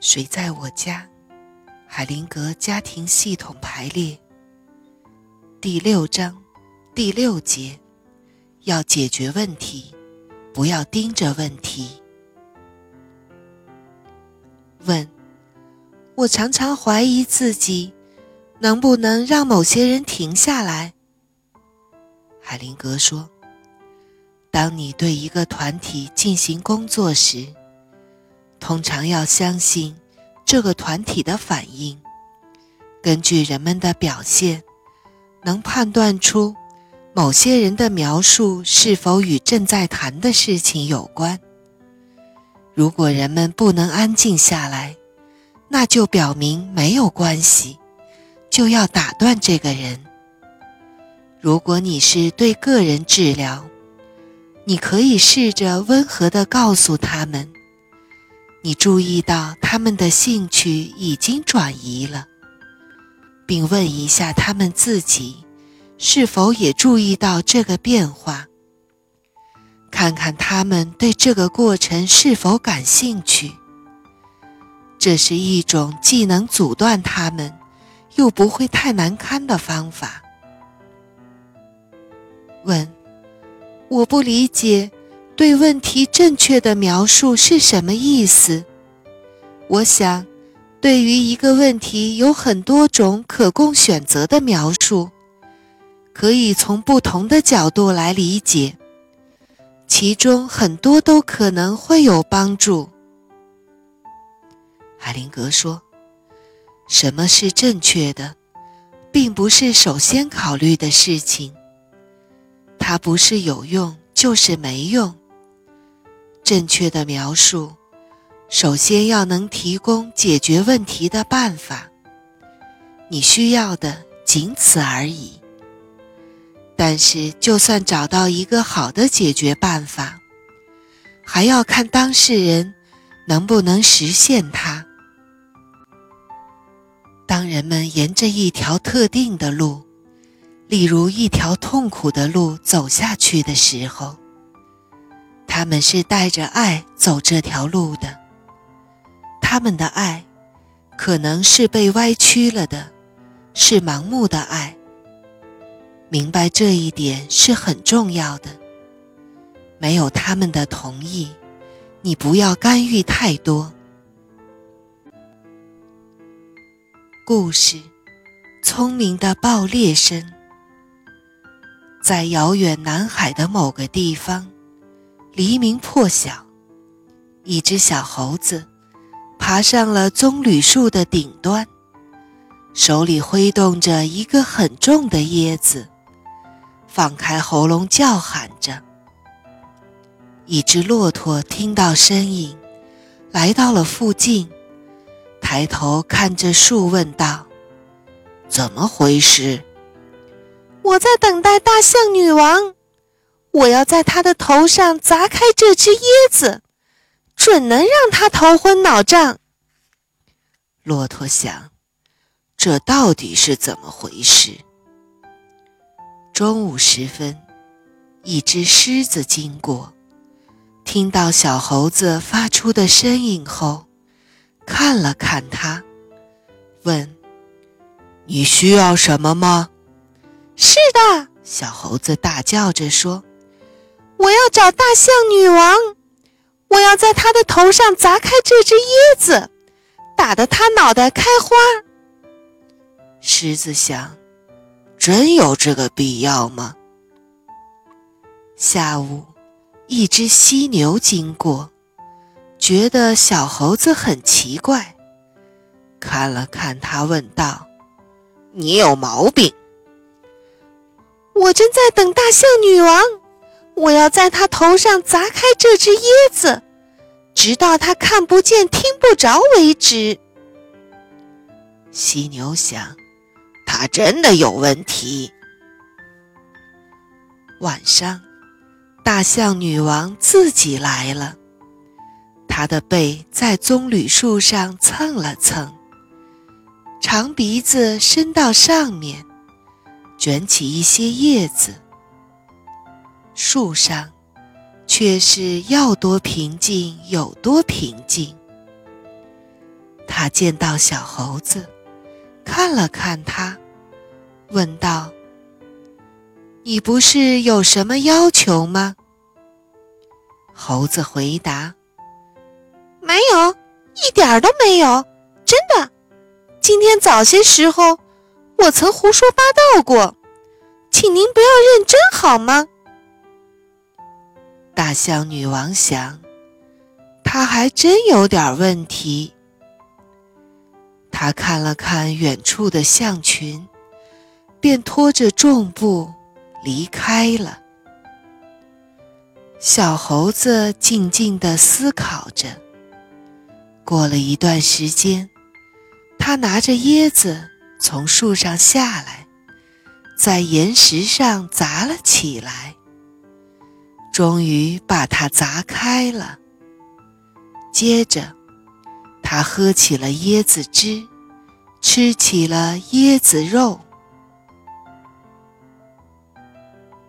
谁在我家？海灵格家庭系统排列第六章第六节：要解决问题，不要盯着问题。问：我常常怀疑自己，能不能让某些人停下来？海灵格说：当你对一个团体进行工作时，通常要相信这个团体的反应，根据人们的表现，能判断出某些人的描述是否与正在谈的事情有关。如果人们不能安静下来，那就表明没有关系，就要打断这个人。如果你是对个人治疗，你可以试着温和地告诉他们。你注意到他们的兴趣已经转移了，并问一下他们自己是否也注意到这个变化。看看他们对这个过程是否感兴趣。这是一种既能阻断他们，又不会太难堪的方法。问：我不理解。对问题正确的描述是什么意思？我想，对于一个问题有很多种可供选择的描述，可以从不同的角度来理解，其中很多都可能会有帮助。海灵格说：“什么是正确的，并不是首先考虑的事情，它不是有用就是没用。”正确的描述，首先要能提供解决问题的办法。你需要的仅此而已。但是，就算找到一个好的解决办法，还要看当事人能不能实现它。当人们沿着一条特定的路，例如一条痛苦的路走下去的时候，他们是带着爱走这条路的，他们的爱可能是被歪曲了的，是盲目的爱。明白这一点是很重要的。没有他们的同意，你不要干预太多。故事：聪明的爆裂声，在遥远南海的某个地方。黎明破晓，一只小猴子爬上了棕榈树的顶端，手里挥动着一个很重的椰子，放开喉咙叫喊着。一只骆驼听到声音，来到了附近，抬头看着树，问道：“怎么回事？”“我在等待大象女王。”我要在他的头上砸开这只椰子，准能让他头昏脑胀。骆驼想，这到底是怎么回事？中午时分，一只狮子经过，听到小猴子发出的声音后，看了看他，问：“你需要什么吗？”“是的！”小猴子大叫着说。我要找大象女王，我要在她的头上砸开这只椰子，打得她脑袋开花。狮子想：真有这个必要吗？下午，一只犀牛经过，觉得小猴子很奇怪，看了看他，问道：“你有毛病？”我正在等大象女王。我要在他头上砸开这只椰子，直到他看不见、听不着为止。犀牛想，他真的有问题。晚上，大象女王自己来了，她的背在棕榈树上蹭了蹭，长鼻子伸到上面，卷起一些叶子。树上，却是要多平静有多平静。他见到小猴子，看了看他，问道：“你不是有什么要求吗？”猴子回答：“没有，一点都没有，真的。今天早些时候，我曾胡说八道过，请您不要认真好吗？”大象女王想，他还真有点问题。他看了看远处的象群，便拖着重步离开了。小猴子静静地思考着。过了一段时间，他拿着椰子从树上下来，在岩石上砸了起来。终于把它砸开了。接着，他喝起了椰子汁，吃起了椰子肉。